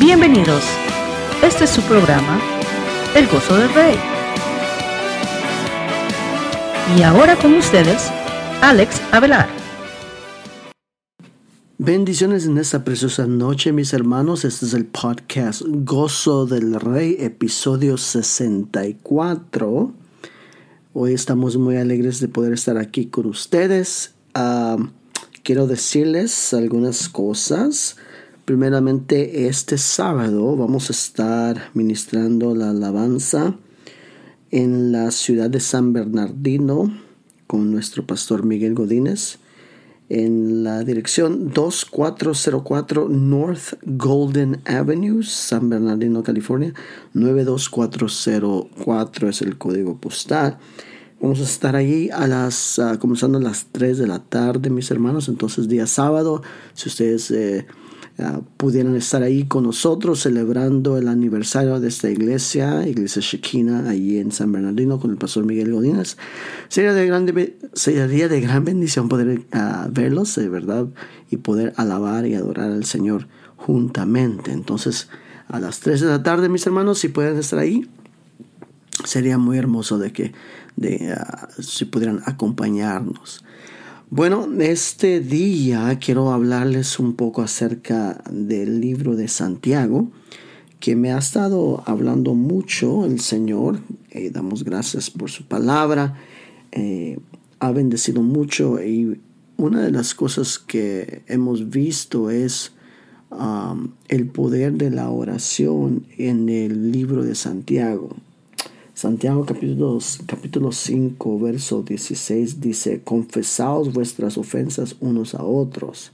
Bienvenidos. Este es su programa, El Gozo del Rey. Y ahora con ustedes, Alex Avelar. Bendiciones en esta preciosa noche, mis hermanos. Este es el podcast Gozo del Rey, episodio 64. Hoy estamos muy alegres de poder estar aquí con ustedes. Ah, quiero decirles algunas cosas. Primeramente, este sábado vamos a estar ministrando la alabanza en la ciudad de San Bernardino con nuestro pastor Miguel Godínez en la dirección 2404 North Golden Avenue, San Bernardino, California. 92404 es el código postal. Vamos a estar allí a las, uh, comenzando a las 3 de la tarde, mis hermanos. Entonces, día sábado, si ustedes eh, Ah, pudieran estar ahí con nosotros celebrando el aniversario de esta iglesia, Iglesia Shekinah, allí en San Bernardino con el pastor Miguel Godínez. Sería de, grande, sería de gran bendición poder uh, verlos, de verdad, y poder alabar y adorar al Señor juntamente. Entonces, a las 3 de la tarde, mis hermanos, si pueden estar ahí, sería muy hermoso de que de, uh, si pudieran acompañarnos. Bueno, este día quiero hablarles un poco acerca del libro de Santiago, que me ha estado hablando mucho el Señor. Eh, damos gracias por su palabra. Eh, ha bendecido mucho y una de las cosas que hemos visto es um, el poder de la oración en el libro de Santiago. Santiago capítulo, capítulo 5, verso 16 dice, confesaos vuestras ofensas unos a otros.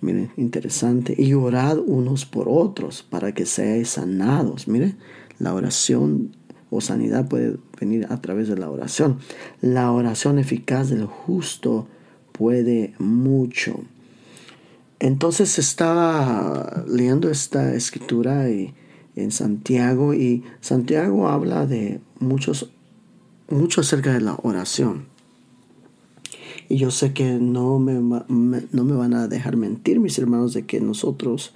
Miren, interesante. Y orad unos por otros para que seáis sanados. Miren, la oración o sanidad puede venir a través de la oración. La oración eficaz del justo puede mucho. Entonces estaba leyendo esta escritura y en Santiago y Santiago habla de muchos, mucho acerca de la oración. Y yo sé que no me, no me van a dejar mentir mis hermanos de que nosotros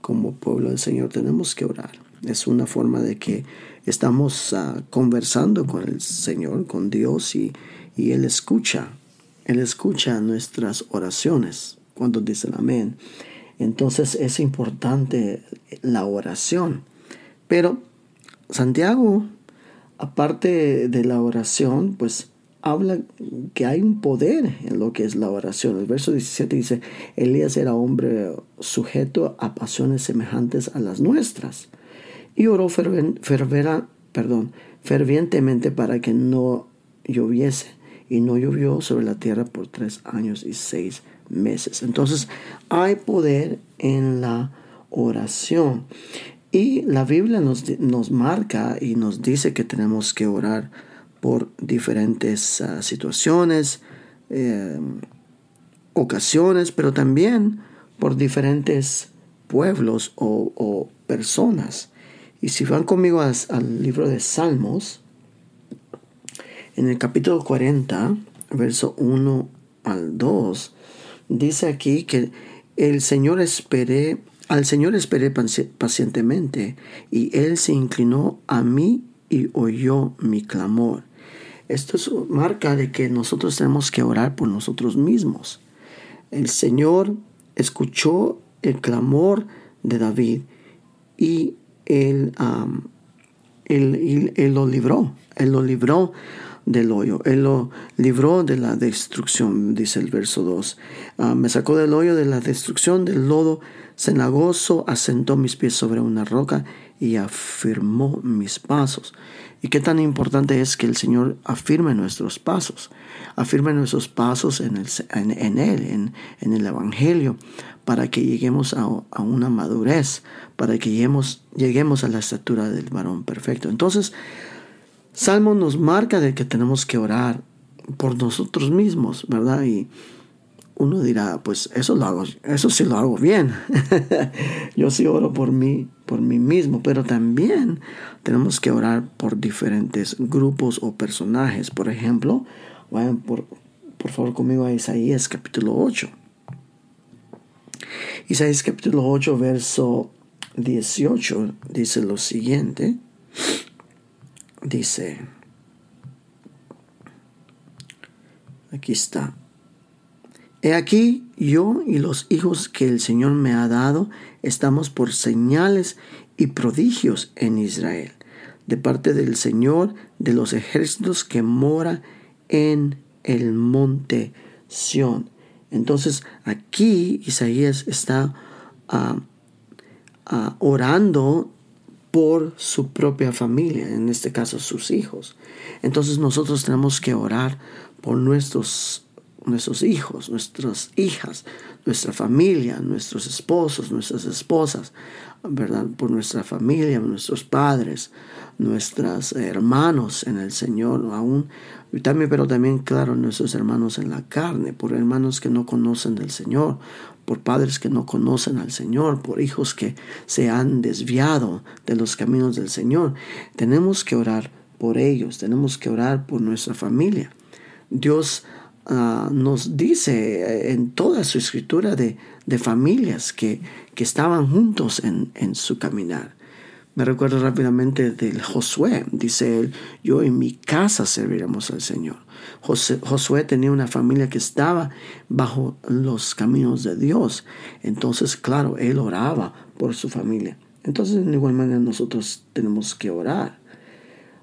como pueblo del Señor tenemos que orar. Es una forma de que estamos ah, conversando con el Señor, con Dios y, y Él escucha. Él escucha nuestras oraciones cuando dicen amén. Entonces es importante la oración. Pero Santiago, aparte de la oración, pues habla que hay un poder en lo que es la oración. El verso 17 dice, Elías era hombre sujeto a pasiones semejantes a las nuestras y oró perdón, fervientemente para que no lloviese y no llovió sobre la tierra por tres años y seis meses. Entonces hay poder en la oración. Y la Biblia nos, nos marca y nos dice que tenemos que orar por diferentes ah, situaciones, em, ocasiones, pero también por diferentes pueblos o, personas. Y si van conmigo al libro de Salmos, en el capítulo 40, verso 1 al 2, dice aquí que el Señor espere al Señor esperé pacientemente, y Él se inclinó a mí y oyó mi clamor. Esto es marca de que nosotros tenemos que orar por nosotros mismos. El Señor escuchó el clamor de David y él, él, lo libró. Él lo libró del hoyo. Él lo libró de la destrucción, dice el verso 2. Ah, me sacó del hoyo de la destrucción, del lodo cenagoso, asentó mis pies sobre una roca y afirmó mis pasos. Y qué tan importante es que el Señor afirme nuestros pasos, afirme nuestros pasos en, el, en, Él, en, en, el Evangelio, para que lleguemos a, a, una madurez, para que lleguemos, lleguemos a la estatura del varón perfecto. Entonces, Salmo nos marca de que tenemos que orar por nosotros mismos, ¿verdad? Y uno dirá, pues eso lo hago, eso sí lo hago bien. Yo sí oro por mí, por mí mismo, pero también tenemos que orar por diferentes grupos o personajes. Por ejemplo, vayan por, por favor conmigo a Isaías capítulo 8. Isaías capítulo 8, verso 18 dice lo siguiente. Dice, aquí está. He aquí yo y los hijos que el Señor me ha dado estamos por señales y prodigios en Israel, de parte del Señor de los ejércitos que mora en el monte Sión. Entonces aquí Isaías está ah, ah, orando por su propia familia, en este caso sus hijos. Entonces nosotros tenemos que orar por nuestros, nuestros hijos, nuestras hijas, nuestra familia, nuestros esposos, nuestras esposas, ¿verdad? Por nuestra familia, nuestros padres, nuestros hermanos en el Señor, aún también, pero también, claro, nuestros hermanos en la carne, por hermanos que no conocen del Señor, por padres que no conocen al Señor, por hijos que se han desviado de los caminos del Señor. Tenemos que orar por ellos, tenemos que orar por nuestra familia. Dios ah, nos dice en toda su escritura de, familias que, que, estaban juntos en, en su caminar. Me recuerdo rápidamente del Josué. Dice él, yo en mi casa serviremos al Señor. Josué tenía una familia que estaba bajo los caminos de Dios. Entonces, claro, él oraba por su familia. Entonces, de igual manera, nosotros tenemos que orar.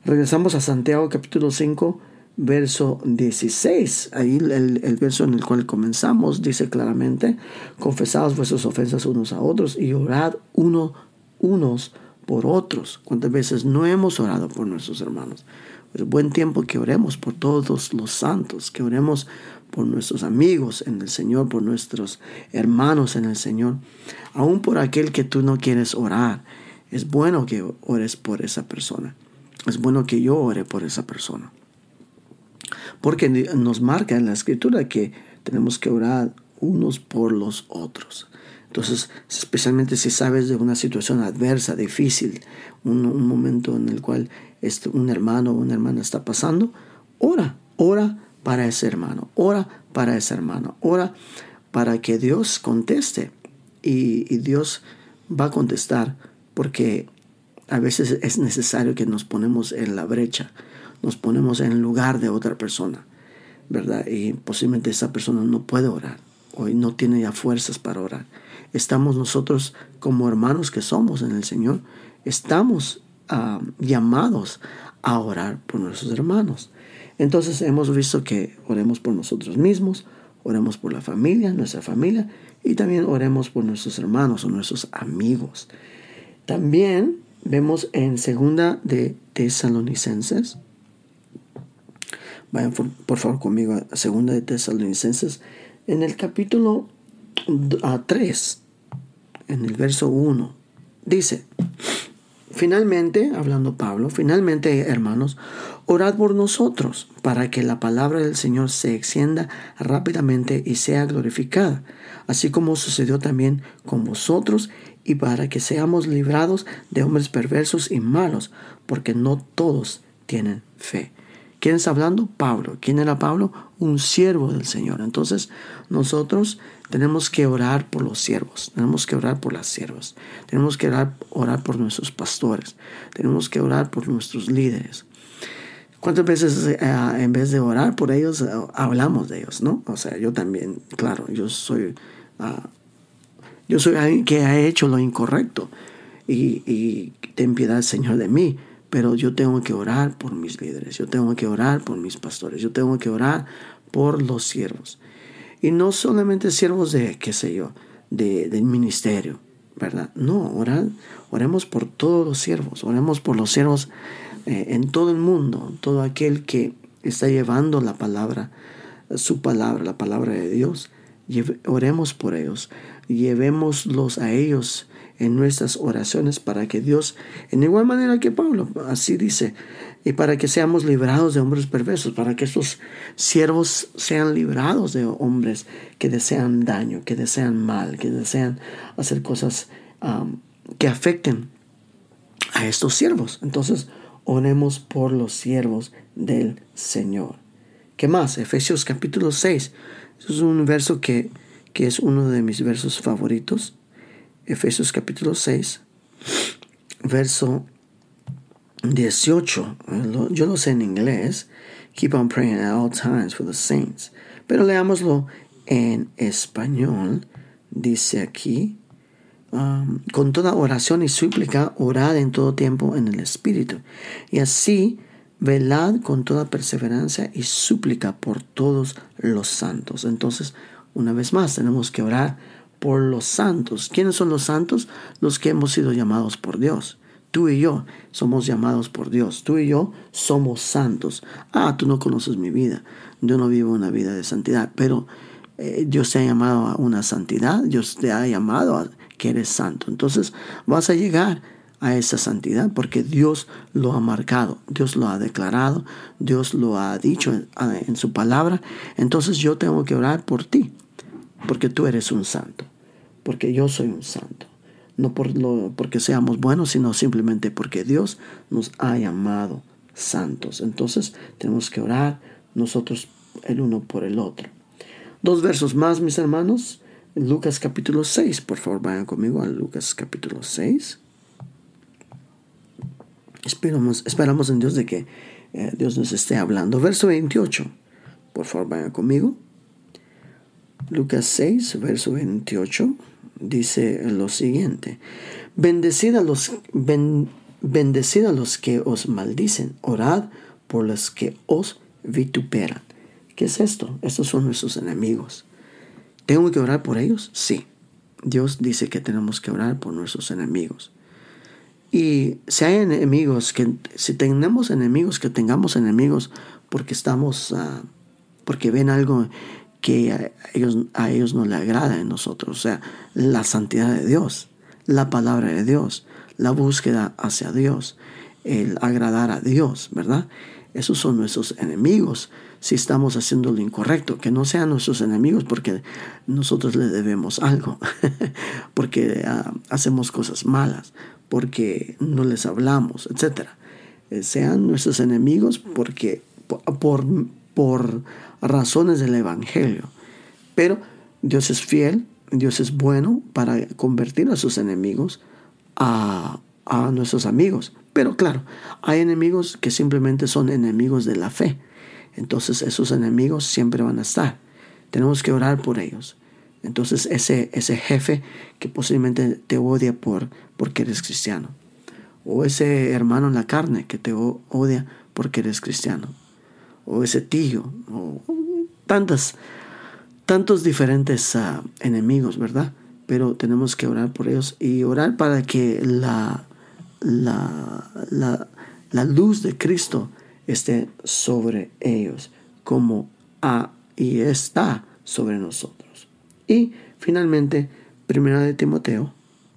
Regresamos a Santiago capítulo 5, verso 16. Ahí el, el, verso en el cual comenzamos dice claramente, confesaos vuestras ofensas unos a otros y orad uno, unos por otros. ¿Cuántas veces no hemos orado por nuestros hermanos? Es buen tiempo que oremos por todos los santos, que oremos por nuestros amigos en el Señor, por nuestros hermanos en el Señor, aún por aquel que tú no quieres orar. Es bueno que ores por esa persona. Es bueno que yo ore por esa persona. Porque nos marca en la escritura que tenemos que orar unos por los otros. Entonces, especialmente si sabes de una situación adversa, difícil, un, momento en el cual este, un hermano o una hermana está pasando, ora, ora para ese hermano, ora para ese hermano, ora para que Dios conteste. Y, y Dios va a contestar porque a veces es necesario que nos ponemos en la brecha, nos ponemos en lugar de otra persona, ¿verdad? Y posiblemente esa persona no puede orar, hoy no tiene ya fuerzas para orar estamos nosotros como hermanos que somos en el Señor, estamos ah, llamados a orar por nuestros hermanos. Entonces hemos visto que oremos por nosotros mismos, oremos por la familia, nuestra familia, y también oremos por nuestros hermanos o nuestros amigos. También vemos en segunda de Tesalonicenses, vayan por, favor conmigo a segunda de Tesalonicenses, en el capítulo a 3, en el verso 1, dice, finalmente, hablando Pablo, finalmente, hermanos, orad por nosotros para que la palabra del Señor se extienda rápidamente y sea glorificada, así como sucedió también con vosotros, y para que seamos librados de hombres perversos y malos, porque no todos tienen fe. ¿Quién está hablando? Pablo. ¿Quién era Pablo? Un siervo del Señor. Entonces, nosotros tenemos que orar por los siervos, tenemos que orar por las siervas, tenemos que orar, orar por nuestros pastores, tenemos que orar por nuestros líderes. ¿Cuántas veces eh, en vez de orar por ellos eh, hablamos de ellos, no? O sea, yo también, claro, yo soy, ah, yo soy alguien que ha hecho lo incorrecto y, y ten piedad, Señor, de mí. Pero yo tengo que orar por mis líderes, yo tengo que orar por mis pastores, yo tengo que orar por los siervos. Y no solamente siervos de, qué sé yo, de, del ministerio, ¿verdad? No, oremos por todos los siervos, oremos por los siervos eh, en todo el mundo, todo aquel que está llevando la palabra, su palabra, la palabra de Dios. oremos por ellos, llevémoslos a ellos en nuestras oraciones para que Dios, en igual manera que Pablo, así dice, y para que seamos librados de hombres perversos, para que estos siervos sean librados de hombres que desean daño, que desean mal, que desean hacer cosas que afecten a estos siervos. Entonces, oremos por los siervos del Señor. ¿Qué más? Efesios capítulo 6. es un verso que, que es uno de mis versos favoritos. Efesios capítulo 6, verso 18. Yo lo sé en inglés. Keep on praying at all times for the saints. Pero leámoslo en español. Dice aquí, um, con toda oración y súplica, orad en todo tiempo en el Espíritu. Y así, velad con toda perseverancia y súplica por todos los santos. Entonces, una vez más, tenemos que orar por los santos. ¿Quiénes son los santos? Los que hemos sido llamados por Dios. Tú y yo somos llamados por Dios. Tú y yo somos santos. Ah, tú no conoces mi vida. Yo no vivo una vida de santidad. Pero eh, Dios te ha llamado a una santidad. Dios te ha llamado a que eres santo. Entonces vas a llegar a esa santidad porque Dios lo ha marcado. Dios lo ha declarado. Dios lo ha dicho en, en su palabra. Entonces yo tengo que orar por ti. Porque tú eres un santo. Porque yo soy un santo no por lo, porque seamos buenos, sino simplemente porque Dios nos ha llamado santos. Entonces tenemos que orar nosotros el uno por el otro. Dos versos más, mis hermanos. Lucas capítulo 6, por favor, vayan conmigo a Lucas capítulo 6. Esperamos, esperamos en Dios de que eh, Dios nos esté hablando. Verso 28, por favor, vayan conmigo. Lucas 6, verso 28 dice lo siguiente, bendecid a los, a los que os maldicen, orad por los que os vituperan. ¿Qué es esto? Estos son nuestros enemigos. ¿Tengo que orar por ellos? Sí. Dios dice que tenemos que orar por nuestros enemigos. Y si hay enemigos, que si tenemos enemigos, que tengamos enemigos porque estamos, uh, porque ven algo que a ellos, a ellos no le agrada en nosotros. O sea, la santidad de Dios, la palabra de Dios, la búsqueda hacia Dios, el agradar a Dios, ¿verdad? Esos son nuestros enemigos si estamos haciendo lo incorrecto. Que no sean nuestros enemigos porque nosotros le debemos algo, porque ah, hacemos cosas malas, porque no les hablamos, etc. Eh, sean nuestros enemigos porque por, por razones del Evangelio. Pero Dios es fiel, Dios es bueno para convertir a sus enemigos a, a nuestros amigos. Pero claro, hay enemigos que simplemente son enemigos de la fe. Entonces esos enemigos siempre van a estar. Tenemos que orar por ellos. Entonces ese, ese jefe que posiblemente te odia por, porque eres cristiano. O ese hermano en la carne que te odia porque eres cristiano o ese tío, o tantas, tantos diferentes ah, enemigos, ¿verdad? Pero tenemos que orar por ellos y orar para que la, la, la, luz de Cristo esté sobre ellos, como ha y está sobre nosotros. Y finalmente, Primera de Timoteo,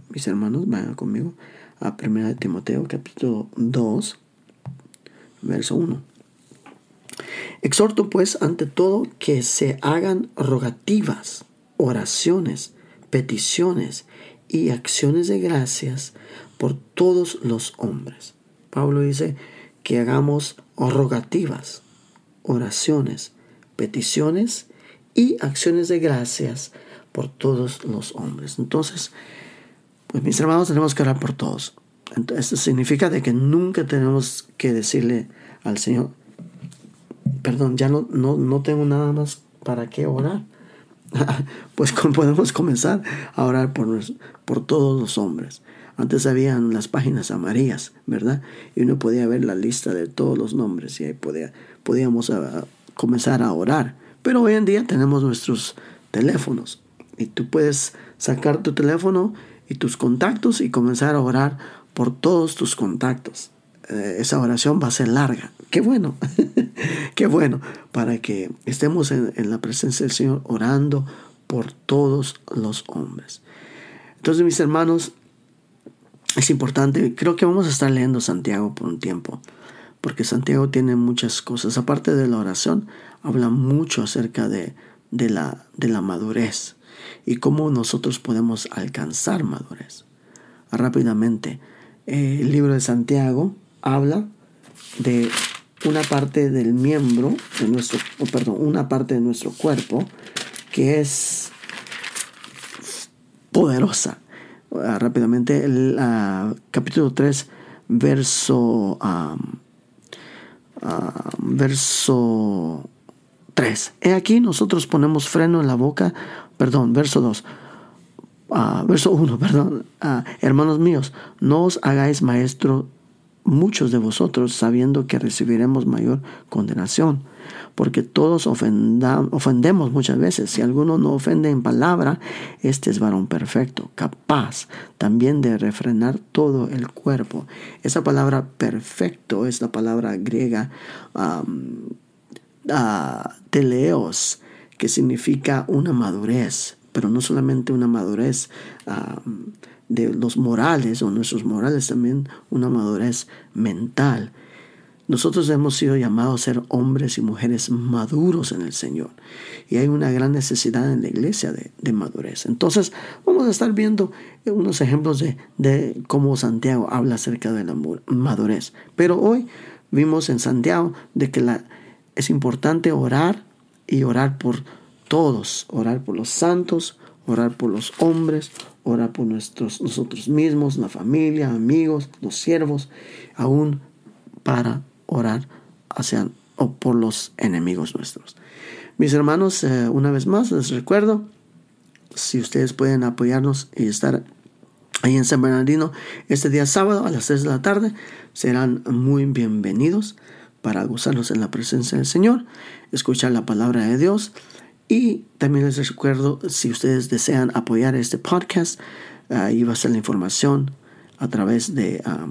mis hermanos, vayan conmigo a Primera de Timoteo, capítulo 2, verso 1. Exhorto pues ante todo que se hagan rogativas, oraciones, peticiones y acciones de gracias por todos los hombres. Pablo dice que hagamos rogativas, oraciones, peticiones y acciones de gracias por todos los hombres. Entonces, pues mis hermanos tenemos que orar por todos. Esto significa de que nunca tenemos que decirle al Señor, perdón, ya no, no, tengo nada más para qué orar. pues podemos comenzar a orar por, por todos los hombres. Antes habían las páginas amarillas, ¿verdad? Y uno podía ver la lista de todos los nombres y ahí podía, podíamos ah, comenzar a orar. Pero hoy en día tenemos nuestros teléfonos y tú puedes sacar tu teléfono y tus contactos y comenzar a orar por todos tus contactos. Eh, esa oración va a ser larga. Qué bueno, qué bueno, para que estemos en, la presencia del Señor orando por todos los hombres. Entonces, mis hermanos, es importante, creo que vamos a estar leyendo Santiago por un tiempo, porque Santiago tiene muchas cosas. Aparte de la oración, habla mucho acerca de, la, de la madurez y cómo nosotros podemos alcanzar madurez. Rápidamente, eh, el libro de Santiago habla de una parte del miembro de nuestro, perdón, una parte de nuestro cuerpo que es poderosa. ah, rápidamente el ah, capítulo 3, verso, verso 3. He aquí nosotros ponemos freno en la boca, perdón, verso 2. verso 1, perdón, hermanos míos, no os hagáis maestro muchos de vosotros sabiendo que recibiremos mayor condenación porque todos ofendemos muchas veces. Si alguno no ofende en palabra, este es varón perfecto, capaz también de refrenar todo el cuerpo. Esa palabra perfecto es la palabra griega teleos, que significa una madurez, pero no solamente una madurez de los morales o nuestros morales, también una madurez mental. Nosotros hemos sido llamados a ser hombres y mujeres maduros en el Señor. Y hay una gran necesidad en la iglesia de, madurez. Entonces, vamos a estar viendo unos ejemplos de, de, cómo Santiago habla acerca de la madurez. Pero hoy vimos en Santiago de que la, es importante orar y orar por todos. Orar por los santos, orar por los hombres, orar por nuestros, nosotros mismos, la familia, amigos, los siervos, aún para orar hacia o por los enemigos nuestros. Mis hermanos, eh, una vez más les recuerdo, si ustedes pueden apoyarnos y estar ahí en San Bernardino este día sábado a las 3 de la tarde, serán muy bienvenidos para gozarlos en la presencia del Señor, escuchar la palabra de Dios. Y también les recuerdo, si ustedes desean apoyar este podcast, ahí va a estar la información a través de ah,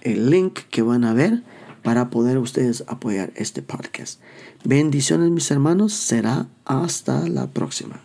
el link que van a ver para poder ustedes apoyar este podcast. Bendiciones mis hermanos, será hasta la próxima.